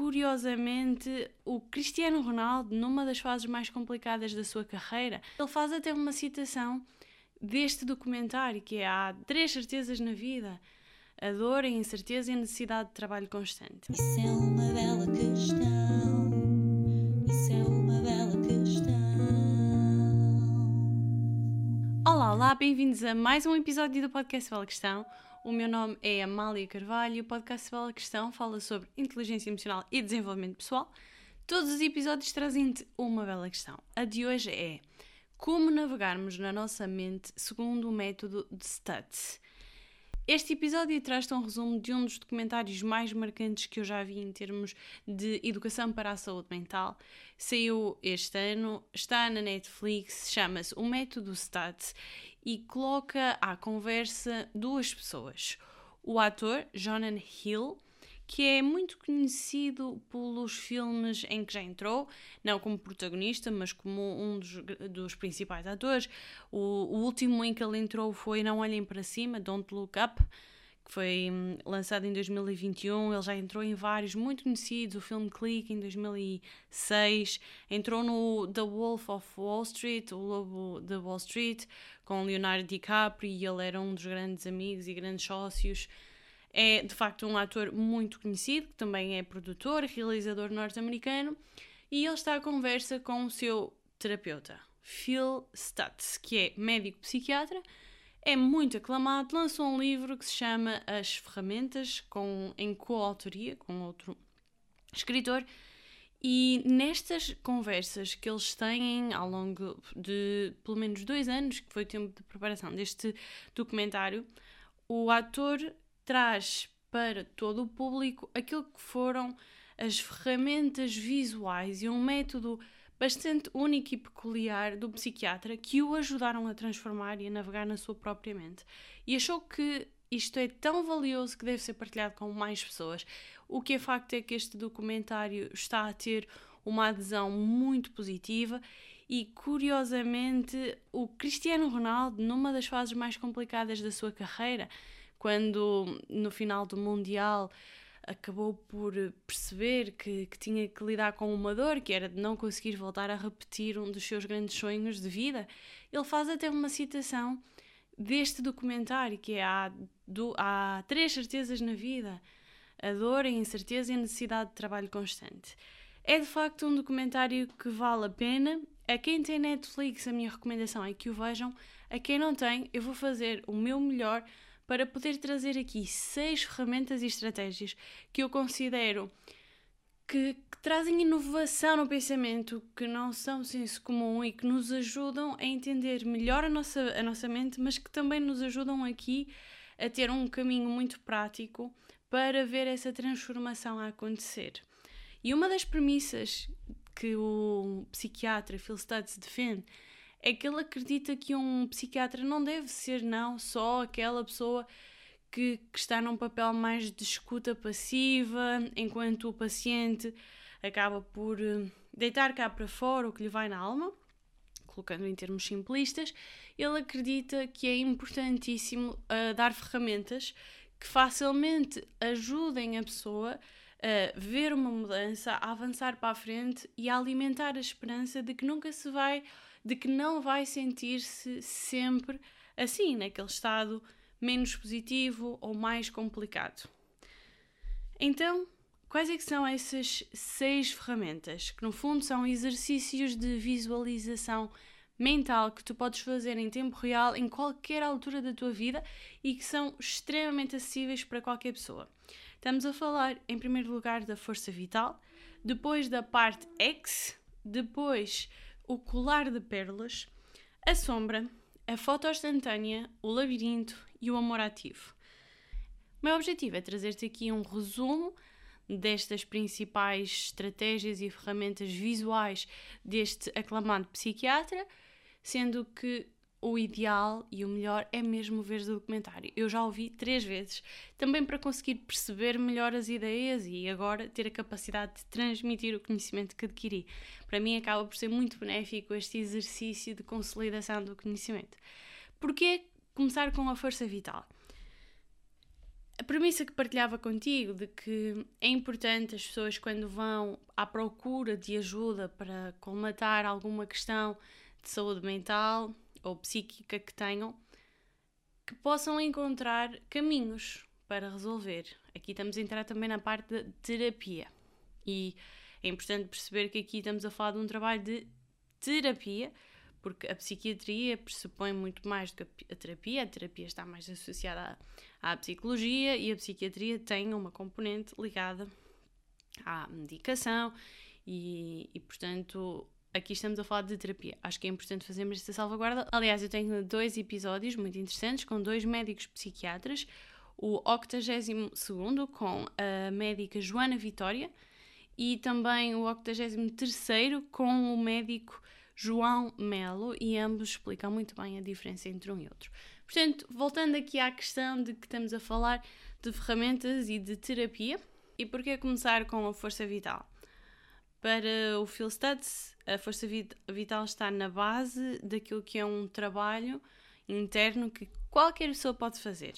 curiosamente, o Cristiano Ronaldo, numa das fases mais complicadas da sua carreira, ele faz até uma citação deste documentário, que é Há três certezas na vida. A dor, a incerteza e a necessidade de trabalho constante. Isso é uma bela questão. Isso é uma bela questão. Olá, olá, bem-vindos a mais um episódio do podcast Bela Questão. O meu nome é Amália Carvalho e o podcast Bela Questão fala sobre inteligência emocional e desenvolvimento pessoal. Todos os episódios trazem-te uma bela questão. A de hoje é como navegarmos na nossa mente segundo o método de STUTS. Este episódio traz-te um resumo de um dos documentários mais marcantes que eu já vi em termos de educação para a saúde mental. Saiu este ano, está na Netflix, chama-se O Método STATS e coloca à conversa duas pessoas. O ator Jonan Hill, que é muito conhecido pelos filmes em que já entrou, não como protagonista, mas como um dos, dos principais atores. O, o, último em que ele entrou foi Não Olhem para Cima, Don't Look Up, que foi hum, lançado em 2021. Ele já entrou em vários muito conhecidos, o filme Click em 2006, entrou no The Wolf of Wall Street, o Lobo de Wall Street, com Leonardo DiCaprio, e ele era um dos grandes amigos e grandes sócios é de facto um ator muito conhecido, que também é produtor, realizador norte-americano, e ele está à conversa com o seu terapeuta, Phil Stutz, que é médico psiquiatra, é muito aclamado, lançou um livro que se chama As Ferramentas, com, em coautoria com outro escritor, e nestas conversas que eles têm ao longo de pelo menos dois anos, que foi o tempo de preparação deste documentário, o ator traz para todo o público aquilo que foram as ferramentas visuais e um método bastante único e peculiar do psiquiatra que o ajudaram a transformar e a navegar na sua própria mente. E achou que isto é tão valioso que deve ser partilhado com mais pessoas. O que é facto é que este documentário está a ter uma adesão muito positiva e curiosamente o Cristiano Ronaldo, numa das fases mais complicadas da sua carreira, quando no final do Mundial acabou por perceber que, que, tinha que lidar com uma dor, que era de não conseguir voltar a repetir um dos seus grandes sonhos de vida, ele faz até uma citação deste documentário, que é há, do, há três certezas na vida, a dor, a incerteza e a necessidade de trabalho constante. É de facto um documentário que vale a pena. A quem tem Netflix, a minha recomendação é que o vejam. A quem não tem, eu vou fazer o meu melhor para poder trazer aqui seis ferramentas e estratégias que eu considero que, que, trazem inovação no pensamento, que não são senso comum e que nos ajudam a entender melhor a nossa, a nossa mente, mas que também nos ajudam aqui a ter um caminho muito prático para ver essa transformação a acontecer. E uma das premissas que o psiquiatra Phil Stutz defende é que ele acredita que um psiquiatra não deve ser, não, só aquela pessoa que, que está num papel mais de escuta passiva, enquanto o paciente acaba por eh, deitar cá para fora o que lhe vai na alma, colocando em termos simplistas, ele acredita que é importantíssimo uh, dar ferramentas que facilmente ajudem a pessoa a ver uma mudança, a avançar para a frente e a alimentar a esperança de que nunca se vai de que não vai sentir-se sempre assim, naquele estado menos positivo ou mais complicado. Então, quais é são essas seis ferramentas? Que no fundo são exercícios de visualização mental que tu podes fazer em tempo real em qualquer altura da tua vida e que são extremamente acessíveis para qualquer pessoa. Estamos a falar, em primeiro lugar, da força vital, depois da parte X, depois o colar de pérolas, a sombra, a foto instantânea, o labirinto e o amor ativo. O meu objetivo é trazer-te aqui um resumo destas principais estratégias e ferramentas visuais deste aclamado psiquiatra, sendo que o ideal e o melhor é mesmo ver o documentário. Eu já ouvi três vezes, também para conseguir perceber melhor as ideias e agora ter a capacidade de transmitir o conhecimento que adquiri. Para mim acaba por ser muito benéfico este exercício de consolidação do conhecimento. Porquê começar com a força vital? a premissa que partilhava contigo de que é importante as pessoas, quando vão à procura de ajuda para colmatar alguma questão de saúde mental ou psíquica que tenham, que possam encontrar caminhos para resolver. Aqui estamos a entrar também na parte da terapia. E é importante perceber que aqui estamos a falar de um trabalho de terapia, porque a psiquiatria pressupõe muito mais do que a terapia. A terapia está mais associada à, à psicologia e a psiquiatria tem uma componente ligada à medicação e, e, portanto, aqui estamos a falar de terapia. Acho que é importante fazermos esta salvaguarda. Aliás, eu tenho dois episódios muito interessantes com dois médicos psiquiatras. O 82 com a médica Joana Vitória e também o 83 com o médico João Melo e ambos explicam muito bem a diferença entre um e outro. Portanto, voltando aqui à questão de que estamos a falar de ferramentas e de terapia, e porquê começar com a força vital? Para o Phil Stutz, a força vital está na base daquilo que é um trabalho interno que qualquer pessoa pode fazer.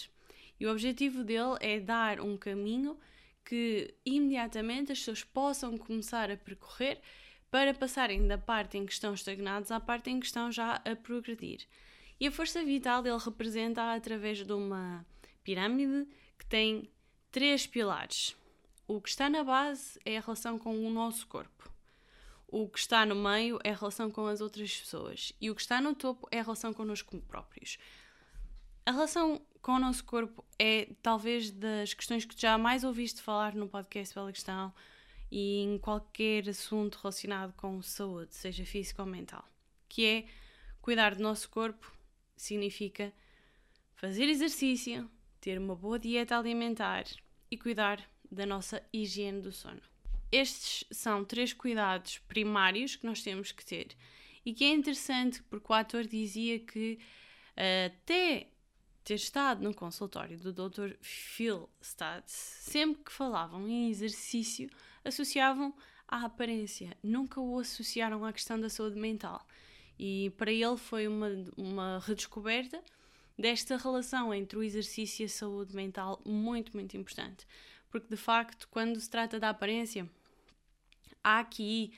E o objetivo dele é dar um caminho que imediatamente as pessoas possam começar a percorrer para passarem da parte em que estão estagnados à parte em que estão já a progredir. E a força vital ele representa através de uma pirâmide que tem três pilares. O que está na base é a relação com o nosso corpo. O que está no meio é a relação com as outras pessoas. E o que está no topo é a relação connosco próprios. A relação com o nosso corpo é talvez das questões que já mais ouviste falar no podcast Bela Questão, e em qualquer assunto relacionado com saúde, seja físico ou mental, que é cuidar do nosso corpo significa fazer exercício, ter uma boa dieta alimentar e cuidar da nossa higiene do sono. Estes são três cuidados primários que nós temos que ter e que é interessante porque o ator dizia que até ter estado no consultório do Dr. Phil Stutz, sempre que falavam em exercício, associavam à aparência, nunca o associaram à questão da saúde mental. E para ele foi uma, uma redescoberta desta relação entre o exercício e a saúde mental muito, muito importante. Porque de facto, quando se trata da aparência, há aqui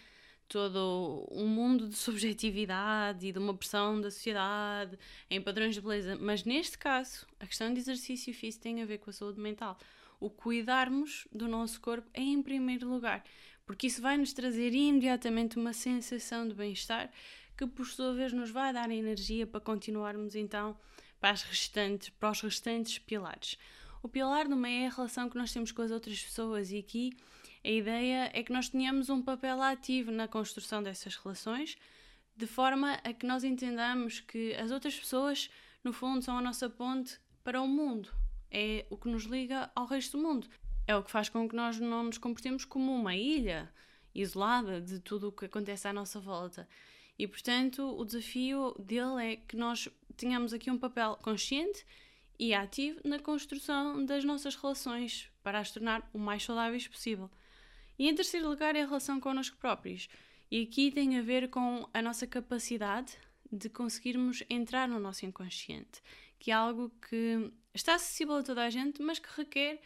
todo um mundo de subjetividade e de uma pressão da sociedade em padrões de beleza, mas neste caso, a questão de exercício físico tem a ver com a saúde mental o cuidarmos do nosso corpo é em primeiro lugar, porque isso vai nos trazer imediatamente uma sensação de bem-estar que por sua vez nos vai dar energia para continuarmos então para, as restantes, para os restantes pilares. O pilar do meio é a relação que nós temos com as outras pessoas e aqui a ideia é que nós tenhamos um papel ativo na construção dessas relações, de forma a que nós entendamos que as outras pessoas, no fundo, são a nossa ponte para o mundo, é o que nos liga ao resto do mundo. É o que faz com que nós não nos comportemos como uma ilha isolada de tudo o que acontece à nossa volta. E portanto, o desafio dele é que nós tenhamos aqui um papel consciente e ativo na construção das nossas relações para as tornar o mais saudáveis possível. E em terceiro lugar é a relação connosco próprios. E aqui tem a ver com a nossa capacidade de conseguirmos entrar no nosso inconsciente, que é algo que está acessível a toda a gente, mas que requer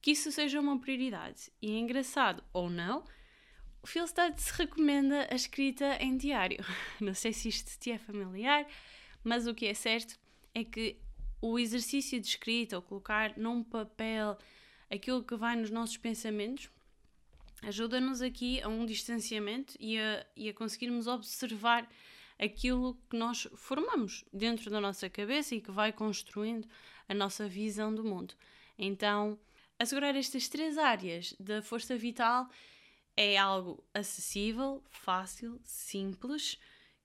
que isso seja uma prioridade. E é engraçado ou não, o Phil Stutz recomenda a escrita em diário. Não sei se isto te é familiar, mas o que é certo é que o exercício de escrita ou colocar num papel aquilo que vai nos nossos pensamentos ajuda-nos aqui a um distanciamento e a, e a conseguirmos observar aquilo que nós formamos dentro da nossa cabeça e que vai construindo a nossa visão do mundo. Então, assegurar estas três áreas da força vital é algo acessível, fácil, simples,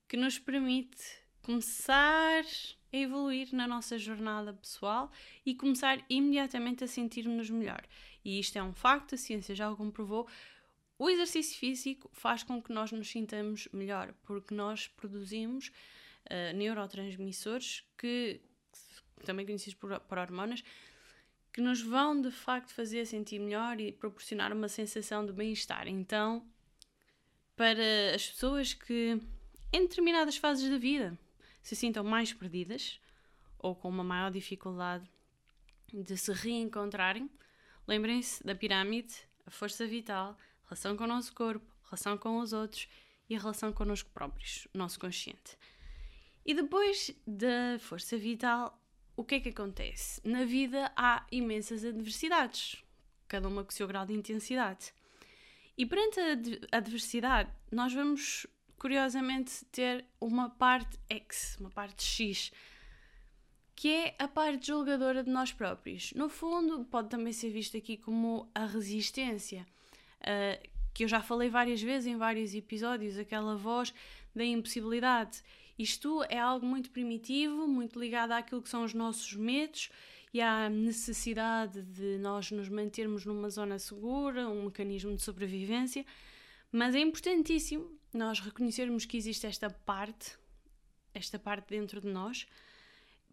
que nos permite começar a evoluir na nossa jornada pessoal e começar imediatamente a sentir-nos melhor. E isto é um facto, a ciência já o comprovou, o exercício físico faz com que nós nos sintamos melhor, porque nós produzimos uh, neurotransmissores que, também conhecidos por, por hormonas, que nos vão de facto fazer sentir melhor e proporcionar uma sensação de bem-estar. Então, para as pessoas que em determinadas fases da vida se sintam mais perdidas ou com uma maior dificuldade de se reencontrarem, lembrem-se da pirâmide, a força vital, a relação com o nosso corpo, relação com os outros e a relação connosco próprios, nosso consciente. E depois da força vital, o que é que acontece? Na vida há imensas adversidades, cada uma com o seu grau de intensidade. E perante a adversidade, nós vamos curiosamente ter uma parte X, uma parte X, que é a parte julgadora de nós próprios. No fundo, pode também ser visto aqui como a resistência, uh, que eu já falei várias vezes em vários episódios, aquela voz da impossibilidade. Isto é algo muito primitivo, muito ligado àquilo que são os nossos medos e à necessidade de nós nos mantermos numa zona segura, um mecanismo de sobrevivência. Mas é importantíssimo nós reconhecermos que existe esta parte, esta parte dentro de nós,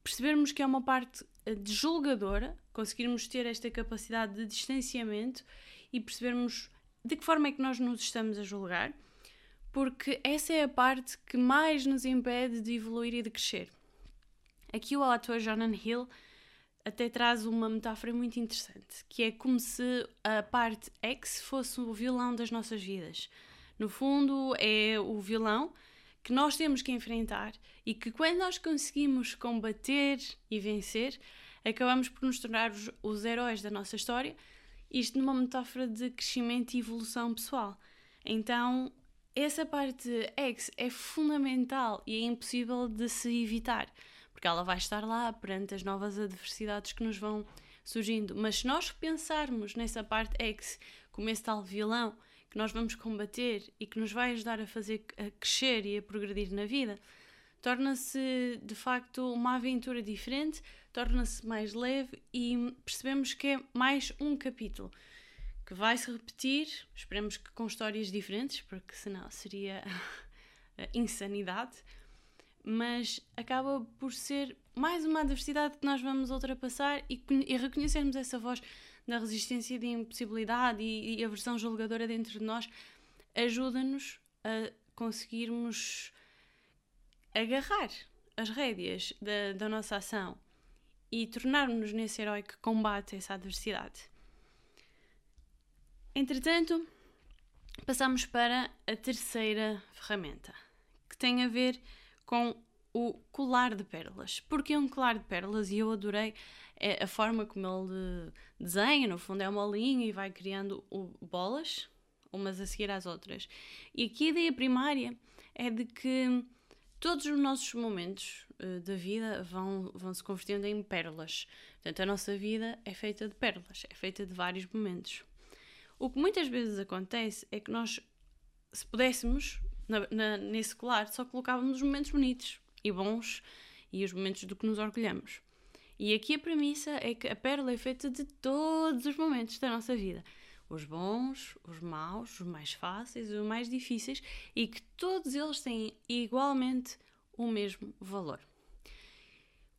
percebermos que é uma parte eh, julgadora, conseguirmos ter esta capacidade de distanciamento e percebermos de que forma é que nós nos estamos a julgar, porque essa é a parte que mais nos impede de evoluir e de crescer. Aqui o ator Jonathan Hill até traz uma metáfora muito interessante, que é como se a parte X fosse o vilão das nossas vidas. No fundo, é o vilão que nós temos que enfrentar e que quando nós conseguimos combater e vencer, acabamos por nos tornar os, os heróis da nossa história, isto numa metáfora de crescimento e evolução pessoal. Então, essa parte X é fundamental e é impossível de se evitar, porque ela vai estar lá perante as novas adversidades que nos vão surgindo. Mas se nós pensarmos nessa parte X como esse tal vilão que nós vamos combater e que nos vai ajudar a fazer a crescer e a progredir na vida, torna-se de facto uma aventura diferente, torna-se mais leve e percebemos que é mais um capítulo que vai se repetir, esperemos que com histórias diferentes, porque senão seria insanidade, mas acaba por ser mais uma adversidade que nós vamos ultrapassar e, e reconhecermos essa voz da resistência de impossibilidade e, e a versão julgadora dentro de nós ajuda-nos a conseguirmos agarrar as rédeas da, da nossa ação e tornarmos-nos nesse herói que combate essa adversidade. Entretanto, passamos para a terceira ferramenta, que tem a ver com o colar de pérolas. Porque um colar de pérolas, e eu adorei é a forma como ele desenha, no fundo é uma linha e vai criando bolas, umas a seguir às outras. E aqui a ideia primária é de que todos os nossos momentos uh, da vida vão, vão se convertendo em pérolas. Portanto, a nossa vida é feita de pérolas, é feita de vários momentos. O que muitas vezes acontece é que nós, se pudéssemos, na, na, nesse colar, só colocávamos os momentos bonitos e bons e os momentos do que nos orgulhamos. E aqui a premissa é que a pérola é feita de todos os momentos da nossa vida. Os bons, os maus, os mais fáceis, os mais difíceis e que todos eles têm igualmente o mesmo valor.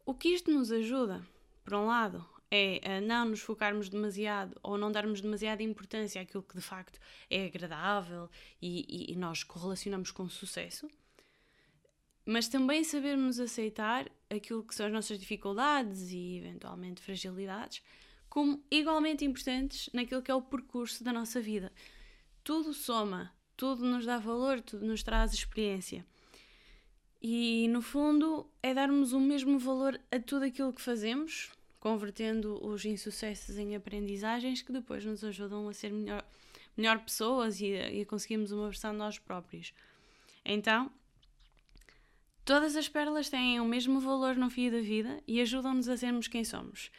O que isto nos ajuda, por um lado, é a não nos focarmos demasiado ou não darmos demasiada importância àquilo que de facto é agradável e, e, e nós correlacionamos com sucesso mas também sabermos aceitar aquilo que são as nossas dificuldades e eventualmente fragilidades como igualmente importantes naquilo que é o percurso da nossa vida. Tudo soma, tudo nos dá valor, tudo nos traz experiência. E no fundo é darmos o mesmo valor a tudo aquilo que fazemos, convertendo os insucessos em aprendizagens que depois nos ajudam a ser melhor, melhor pessoas e a, e a conseguirmos uma versão de nós próprios. Então, Todas as pérolas têm o mesmo valor no fim da vida e ajudam-nos a sermos quem somos.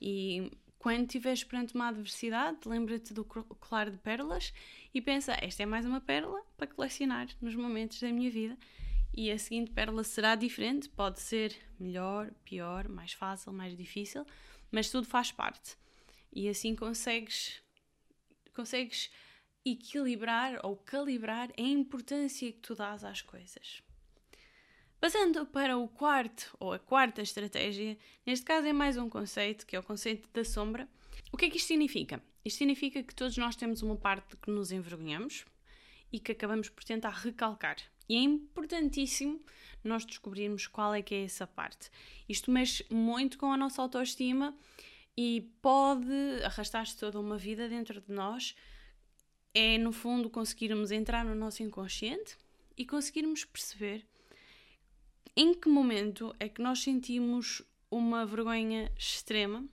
E quando estiveres perante uma adversidade, lembra-te do colar de pérolas e pensa: esta é mais uma pérola para colecionar nos momentos da minha vida. E a seguinte pérola será diferente, pode ser melhor, pior, mais fácil, mais difícil, mas tudo faz parte. E assim consegues, consegues equilibrar ou calibrar a importância que tu dás às coisas. Passando para o quarto, ou a quarta estratégia, neste caso é mais um conceito, que é o conceito da sombra. O que é que isto significa? Isto significa que todos nós temos uma parte que nos envergonhamos e que acabamos por tentar recalcar. E é importantíssimo nós descobrirmos qual é que é essa parte. Isto mexe muito com a nossa autoestima e pode arrastar-se toda uma vida dentro de nós. É, no fundo, conseguirmos entrar no nosso inconsciente e conseguirmos perceber em que momento é que nós sentimos uma vergonha extrema.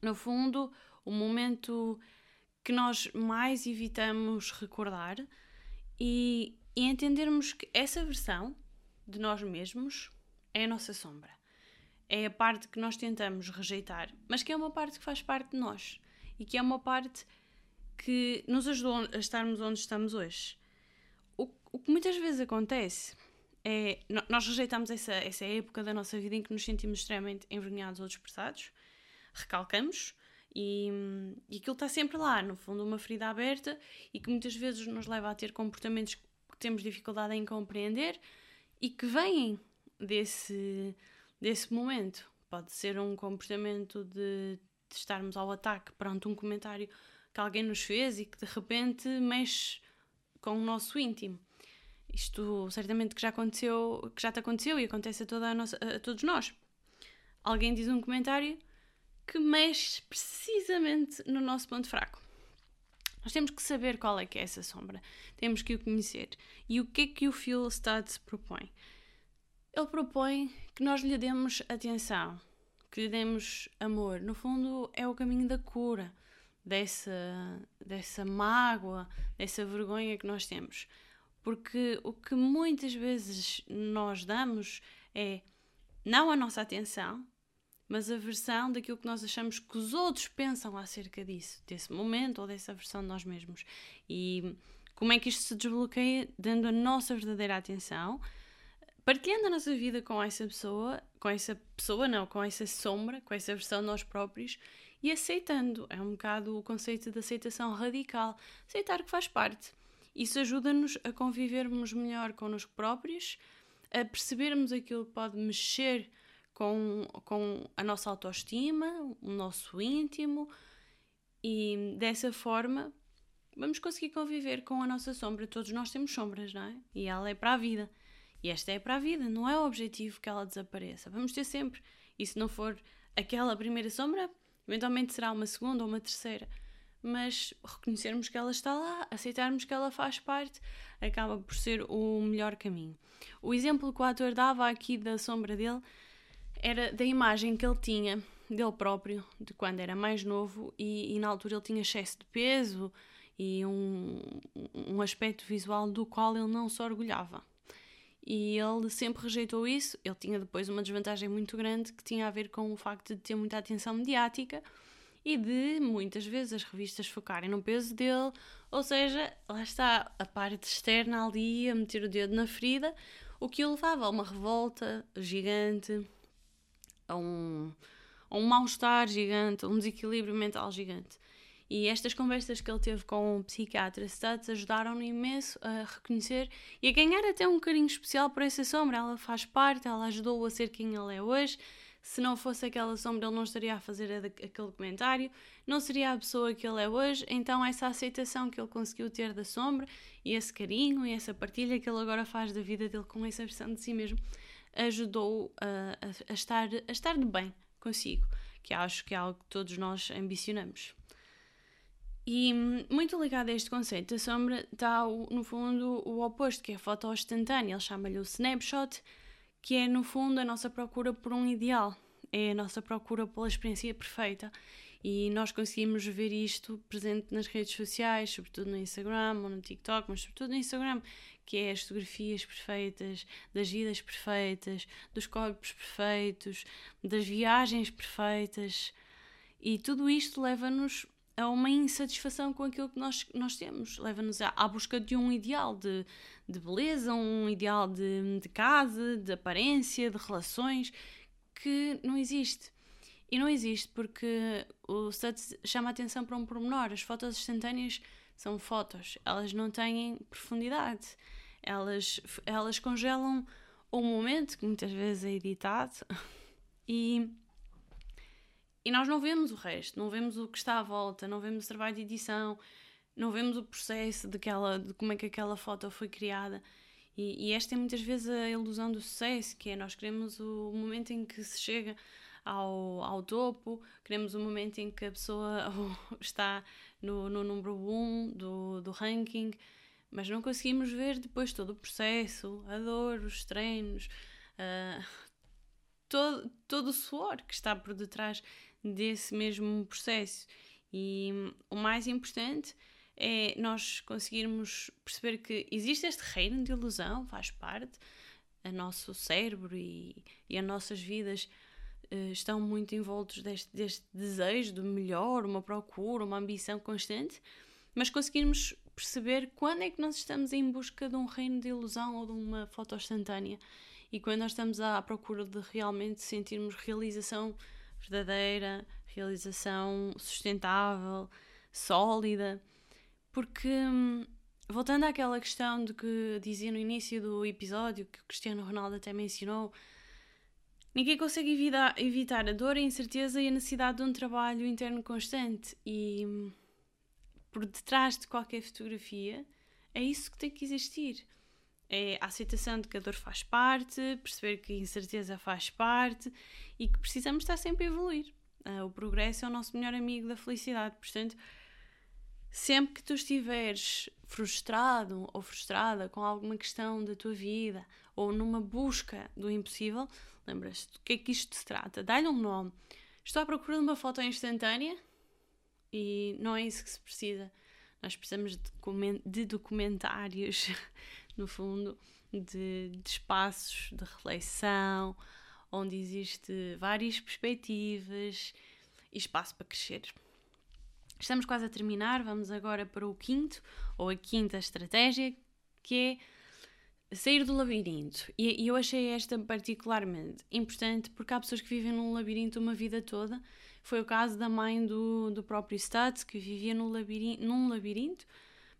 No fundo, o momento que nós mais evitamos recordar e, e entendermos que essa versão de nós mesmos é a nossa sombra. É a parte que nós tentamos rejeitar, mas que é uma parte que faz parte de nós e que é uma parte que nos ajudou a estarmos onde estamos hoje. O, o que muitas vezes acontece é nós rejeitamos essa, essa época da nossa vida em que nos sentimos extremamente envergonhados ou desprezados, recalcamos e, e aquilo está sempre lá, no fundo, uma ferida aberta e que muitas vezes nos leva a ter comportamentos que temos dificuldade em compreender e que vêm desse, desse momento. Pode ser um comportamento de, de estarmos ao ataque perante um comentário que alguém nos fez e que de repente mexe com o nosso íntimo. Isto certamente que já aconteceu, que já te aconteceu e acontece a, toda a, nossa, a todos nós. Alguém diz um comentário que mexe precisamente no nosso ponto fraco. Nós temos que saber qual é que é essa sombra, temos que o conhecer. E o que é que o Phil Stutz propõe? Ele propõe que nós lhe demos atenção, que lhe demos amor. No fundo, é o caminho da cura dessa, dessa mágoa, dessa vergonha que nós temos. Porque o que muitas vezes nós damos é não a nossa atenção, mas a versão daquilo que nós achamos que os outros pensam acerca disso, desse momento ou dessa versão de nós mesmos. E como é que isto se desbloqueia? Dando a nossa verdadeira atenção, partilhando a nossa vida com essa pessoa, com essa pessoa, não, com essa sombra, com essa versão de nós próprios e aceitando. É um bocado o conceito de aceitação radical. Aceitar que faz parte. Isso ajuda-nos a convivermos melhor connosco próprios, a percebermos aquilo que pode mexer com, com a nossa autoestima, o nosso íntimo, e dessa forma vamos conseguir conviver com a nossa sombra. Todos nós temos sombras, não é? E ela é para a vida. E esta é para a vida, não é o objetivo que ela desapareça. Vamos ter sempre. E se não for aquela primeira sombra, eventualmente será uma segunda ou uma terceira. Mas reconhecermos que ela está lá, aceitarmos que ela faz parte, acaba por ser o melhor caminho. O exemplo que o ator dava aqui da sombra dele era da imagem que ele tinha dele próprio, de quando era mais novo, e, e na altura ele tinha excesso de peso e um, um aspecto visual do qual ele não se orgulhava. E ele sempre rejeitou isso. Ele tinha depois uma desvantagem muito grande que tinha a ver com o facto de ter muita atenção mediática e de muitas vezes as revistas focarem no peso dele, ou seja, lá está a parte externa ali a meter o dedo na ferida, o que o levava a uma revolta gigante, a um, a um mal-estar gigante, a um desequilíbrio mental gigante. E estas conversas que ele teve com o psiquiatra Stats ajudaram-no imenso a reconhecer e a ganhar até um carinho especial por essa sombra. Ela faz parte, ela ajudou-o a ser quem ele é hoje. Se não fosse aquela sombra, ele não estaria a fazer aquele comentário, não seria a pessoa que ele é hoje. Então, essa aceitação que ele conseguiu ter da sombra e esse carinho e essa partilha que ele agora faz da vida dele com essa versão de si mesmo ajudou a, a, a, estar, a estar de bem consigo, que acho que é algo que todos nós ambicionamos. E muito ligado a este conceito da sombra está, no fundo, o oposto, que é a foto instantânea. Ele chama-lhe o snapshot, que é, no fundo, a nossa procura por um ideal. É a nossa procura pela experiência perfeita. E nós conseguimos ver isto presente nas redes sociais, sobretudo no Instagram ou no TikTok, mas sobretudo no Instagram, que é as fotografias perfeitas, das vidas perfeitas, dos corpos perfeitos, das viagens perfeitas. E tudo isto leva-nos a uma insatisfação com aquilo que nós, nós temos, leva-nos à, busca de um ideal de, de beleza, um ideal de, de casa, de aparência, de relações, que não existe. E não existe porque o Studs chama a atenção para um pormenor. As fotos instantâneas são fotos, elas não têm profundidade elas, elas congelam o momento, que muitas vezes é editado, e, e nós não vemos o resto, não vemos o que está à volta, não vemos o trabalho de edição, não vemos o processo de, aquela, de como é que aquela foto foi criada. E, e, esta é muitas vezes a ilusão do sucesso, que é nós queremos o momento em que se chega ao, ao topo, queremos o momento em que a pessoa está no, no número 1 um do, do ranking, mas não conseguimos ver depois todo o processo, a dor, os treinos, uh, todo, todo o suor que está por detrás desse mesmo processo. E o mais importante é nós conseguirmos perceber que existe este reino de ilusão, faz parte, o nosso cérebro e, e as nossas vidas uh, estão muito envoltos deste, deste desejo de melhor, uma procura, uma ambição constante, mas conseguirmos perceber quando é que nós estamos em busca de um reino de ilusão ou de uma foto instantânea e quando nós estamos à procura de realmente sentirmos realização verdadeira, realização sustentável, sólida. Porque, hum, voltando àquela questão de que dizia no início do episódio, que o Cristiano Ronaldo até mencionou, ninguém consegue evitar, a dor, a incerteza e a necessidade de um trabalho interno constante. E hum, por detrás de qualquer fotografia, é isso que tem que existir. É a aceitação de que a dor faz parte, perceber que a incerteza faz parte e que precisamos estar sempre a evoluir. Uh, o progresso é o nosso melhor amigo da felicidade. Portanto, sempre que tu estiveres frustrado ou frustrada com alguma questão da tua vida ou numa busca do impossível, lembras-te do que é que isto se trata? Dá-lhe um nome. Estou à procura de uma foto instantânea e não é isso que se precisa. Nós precisamos de documentários no fundo, de, de espaços de reflexão, onde existe várias perspectivas e espaço para crescer. Estamos quase a terminar, vamos agora para o quinto, ou a quinta estratégia, que é sair do labirinto. E, e eu achei esta particularmente importante porque há pessoas que vivem num labirinto uma vida toda. Foi o caso da mãe do, do próprio Stats, que vivia no labirinto, num labirinto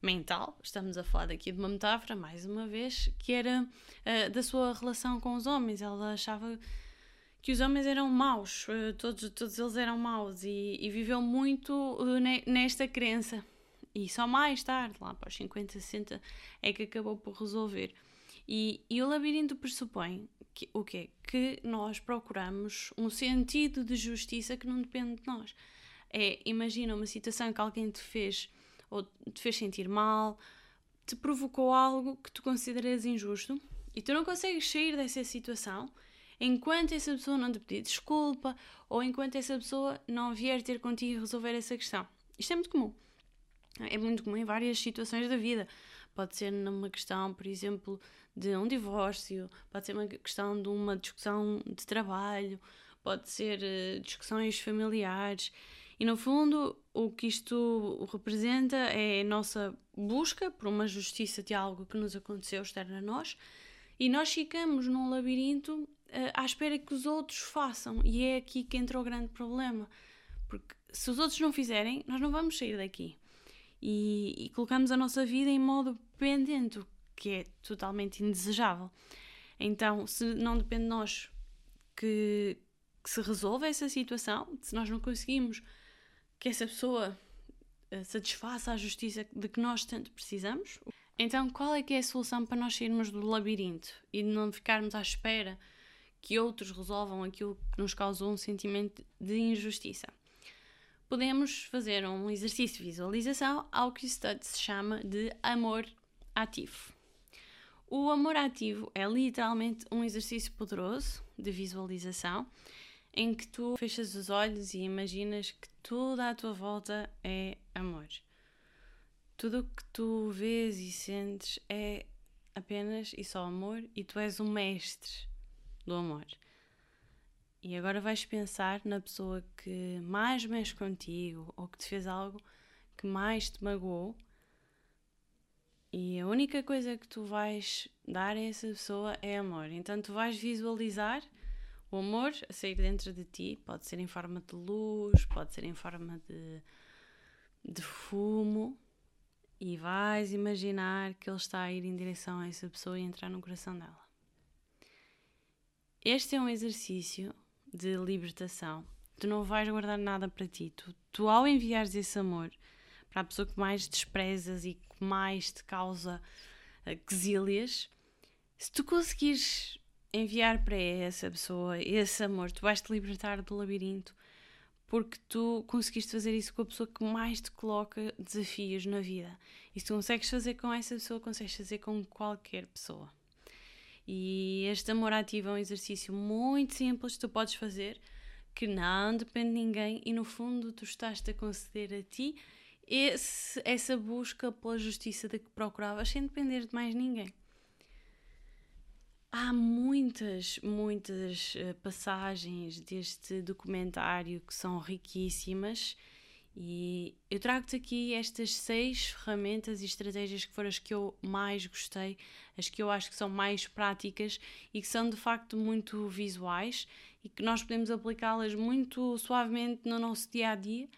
mental, estamos a falar aqui de uma metáfora, mais uma vez, que era uh, da sua relação com os homens. Ela achava que os homens eram maus, uh, todos, todos eles eram maus, e, e viveu muito uh, ne, nesta crença. E só mais tarde, lá para os 50, 60, é que acabou por resolver. E, e o labirinto pressupõe que, o quê? Que nós procuramos um sentido de justiça que não depende de nós. É, imagina uma situação que alguém te fez ou te fez sentir mal, te provocou algo que tu consideras injusto e tu não consegues sair dessa situação enquanto essa pessoa não te pedir desculpa ou enquanto essa pessoa não vier ter contigo e resolver essa questão. Isto é muito comum. É muito comum em várias situações da vida. Pode ser numa questão, por exemplo, de um divórcio, pode ser uma questão de uma discussão de trabalho, pode ser uh, discussões familiares. E no fundo, o que isto representa é a nossa busca por uma justiça de algo que nos aconteceu externo a nós e nós ficamos num labirinto uh, à espera que os outros façam. E é aqui que entra o grande problema. Porque se os outros não fizerem, nós não vamos sair daqui. E, e colocamos a nossa vida em modo pendente, que é totalmente indesejável. Então, se não depende de nós que, que se resolva essa situação, se nós não conseguimos que essa pessoa uh, satisfaça a justiça de que nós tanto precisamos. Então, qual é que é a solução para nós sairmos do labirinto e não ficarmos à espera que outros resolvam aquilo que nos causou um sentimento de injustiça? Podemos fazer um exercício de visualização ao que se chama de amor ativo. O amor ativo é literalmente um exercício poderoso de visualização em que tu fechas os olhos e imaginas que tudo à tua volta é amor. Tudo o que tu vês e sentes é apenas e só amor e tu és o mestre do amor. E agora vais pensar na pessoa que mais mexe contigo ou que te fez algo que mais te magoou. E a única coisa que tu vais dar a essa pessoa é amor. Então tu vais visualizar o amor a sair dentro de ti pode ser em forma de luz, pode ser em forma de, de fumo, e vais imaginar que ele está a ir em direção a essa pessoa e entrar no coração dela. Este é um exercício de libertação. Tu não vais guardar nada para ti. Tu, tu ao enviares esse amor para a pessoa que mais desprezas e que mais te causa uh, quesílias, se tu conseguires enviar para essa pessoa esse amor. Tu vais te libertar do labirinto porque tu conseguiste fazer isso com a pessoa que mais te coloca desafios na vida. E se tu consegues fazer com essa pessoa, consegues fazer com qualquer pessoa. E este amor ativo é um exercício muito simples que tu podes fazer, que não depende de ninguém e no fundo tu estás-te a conceder a ti esse, essa busca pela justiça de que procuravas sem depender de mais ninguém. Há muitas, muitas uh, passagens deste documentário que são riquíssimas e eu trago-te aqui estas seis ferramentas e estratégias que foram as que eu mais gostei, as que eu acho que são mais práticas e que são de facto muito visuais e que nós podemos aplicá-las muito suavemente no nosso dia a dia,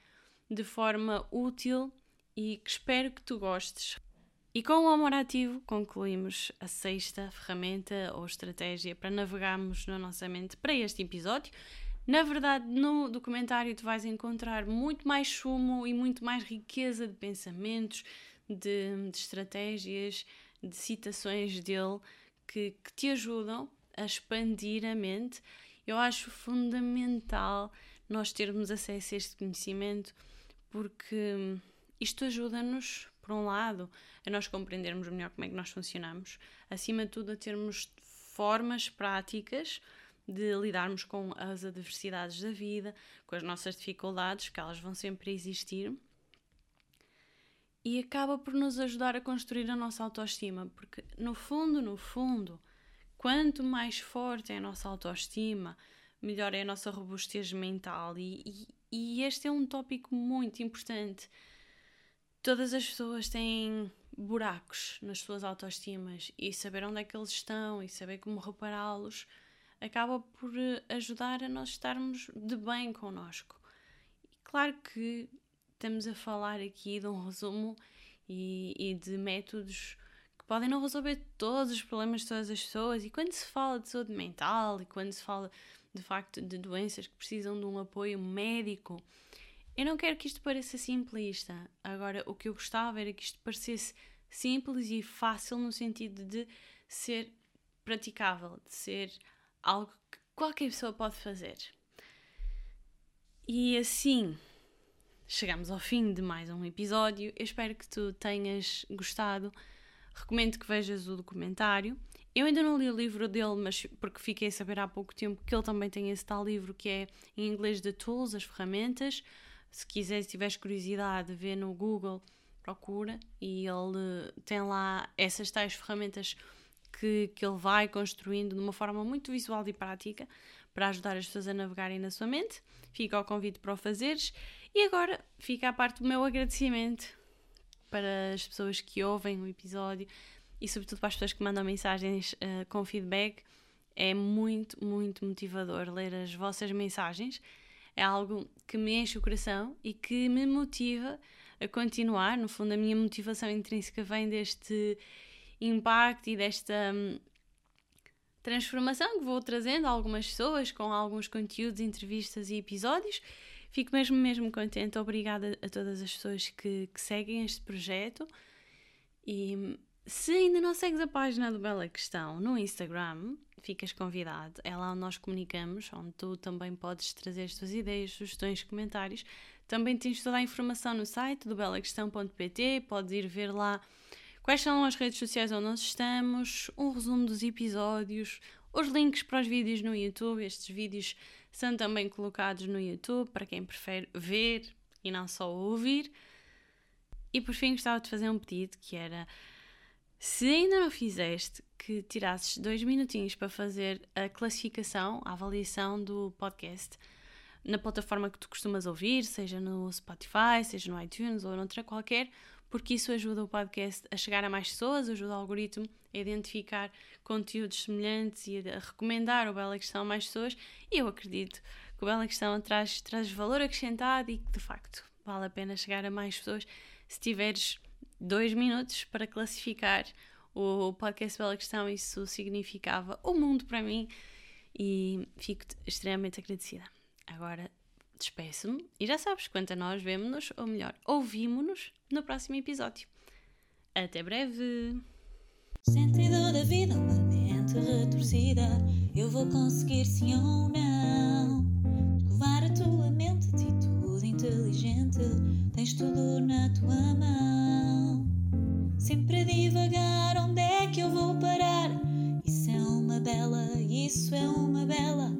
de forma útil e que espero que tu gostes. E com o amor ativo concluímos a sexta ferramenta ou estratégia para navegarmos na nossa mente para este episódio. Na verdade, no documentário tu vais encontrar muito mais sumo e muito mais riqueza de pensamentos, de, de estratégias, de citações dele que, que te ajudam a expandir a mente. Eu acho fundamental nós termos acesso a este conhecimento porque isto ajuda-nos, por um lado, a nós compreendermos melhor como é que nós funcionamos, acima de tudo, a termos formas práticas de lidarmos com as adversidades da vida, com as nossas dificuldades, que elas vão sempre existir. E acaba por nos ajudar a construir a nossa autoestima, porque no fundo, no fundo, quanto mais forte é a nossa autoestima, melhor é a nossa robustez mental. E, e, e este é um tópico muito importante. Todas as pessoas têm buracos nas suas autoestimas e saber onde é que eles estão e saber como repará-los acaba por eh, ajudar a nós estarmos de bem connosco. claro que estamos a falar aqui de um resumo e, e de métodos que podem não resolver todos os problemas de todas as pessoas. E quando se fala de saúde mental e quando se fala de facto de doenças que precisam de um apoio médico, eu não quero que isto pareça simplista. Agora, o que eu gostava era que isto parecesse simples e fácil no sentido de ser praticável, de ser algo que qualquer pessoa pode fazer. E assim chegamos ao fim de mais um episódio. Eu espero que tu tenhas gostado. Recomendo que vejas o documentário. Eu ainda não li o livro dele, mas porque fiquei a saber há pouco tempo que ele também tem esse tal livro que é em inglês de Tools, as ferramentas. Se quiseres, se tiveres curiosidade, vê no Google, procura e ele tem lá essas tais ferramentas que, que ele vai construindo de uma forma muito visual e prática para ajudar as pessoas a navegarem na sua mente. Fica ao convite para o fazeres. E agora fica a parte do meu agradecimento para as pessoas que ouvem o episódio e, sobretudo, para as pessoas que mandam mensagens uh, com feedback. É muito, muito motivador ler as vossas mensagens. É algo que me enche o coração e que me motiva a continuar. No fundo, a minha motivação intrínseca vem deste impacto e desta hum, transformação que vou trazendo a algumas pessoas com alguns conteúdos, entrevistas e episódios. Fico mesmo, mesmo contente. Obrigada a todas as pessoas que, que seguem este projeto. E hum, se ainda não segues a página do Bela Questão no Instagram, ficas convidado. É lá onde nós comunicamos, onde tu também podes trazer as tuas ideias, sugestões, comentários. Também tens toda a informação no site do belaquestão.pt, podes ir ver lá quais são as redes sociais onde nós estamos, um resumo dos episódios, os links para os vídeos no YouTube. Estes vídeos são também colocados no YouTube para quem prefere ver e não só ouvir. E por fim, gostava de fazer um pedido que era se ainda não fizeste, que tirasses dois minutinhos para fazer a classificação, a avaliação do podcast na plataforma que tu costumas ouvir, seja no Spotify, seja no iTunes ou noutra qualquer, porque isso ajuda o podcast a chegar a mais pessoas, ajuda o algoritmo a identificar conteúdos semelhantes e a recomendar o Bela Questão a mais pessoas. E eu acredito que o Bela Questão traz, traz valor acrescentado e que de facto vale a pena chegar a mais pessoas se tiveres dois minutos para classificar o podcast Bela Questão. Isso significava o mundo para mim e fico extremamente agradecida. Agora despeço-me e já sabes, quanto a nós vemos-nos, ou melhor, ouvimos-nos no próximo episódio. Até breve! Sentido da vida, uma mente retorcida Eu vou conseguir sim ou não. Descovar a tua mente, atitude inteligente. Tens tudo na tua mão. Sempre a divagar, onde é que eu vou parar? Isso é uma bela, isso é uma bela.